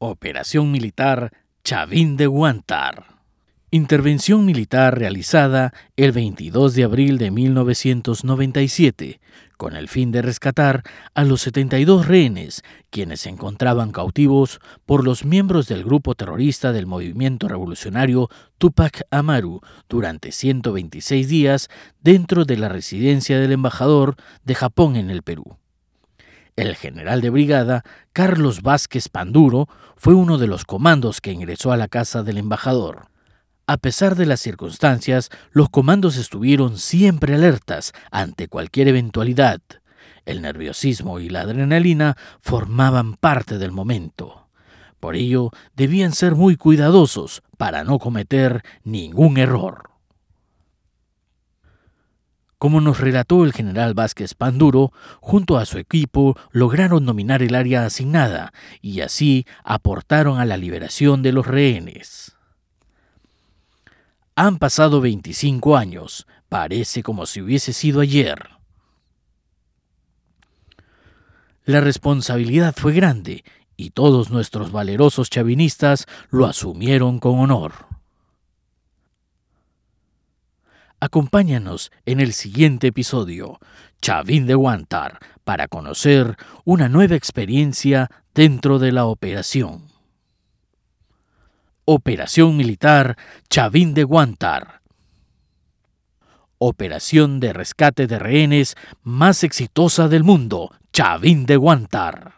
Operación Militar Chavín de Guantar. Intervención militar realizada el 22 de abril de 1997, con el fin de rescatar a los 72 rehenes, quienes se encontraban cautivos por los miembros del grupo terrorista del movimiento revolucionario Tupac Amaru durante 126 días dentro de la residencia del embajador de Japón en el Perú. El general de brigada, Carlos Vázquez Panduro, fue uno de los comandos que ingresó a la casa del embajador. A pesar de las circunstancias, los comandos estuvieron siempre alertas ante cualquier eventualidad. El nerviosismo y la adrenalina formaban parte del momento. Por ello, debían ser muy cuidadosos para no cometer ningún error. Como nos relató el general Vázquez Panduro, junto a su equipo lograron dominar el área asignada y así aportaron a la liberación de los rehenes. Han pasado 25 años, parece como si hubiese sido ayer. La responsabilidad fue grande y todos nuestros valerosos chavinistas lo asumieron con honor. Acompáñanos en el siguiente episodio, Chavín de Guantar, para conocer una nueva experiencia dentro de la operación. Operación Militar Chavín de Guantar. Operación de rescate de rehenes más exitosa del mundo, Chavín de Guantar.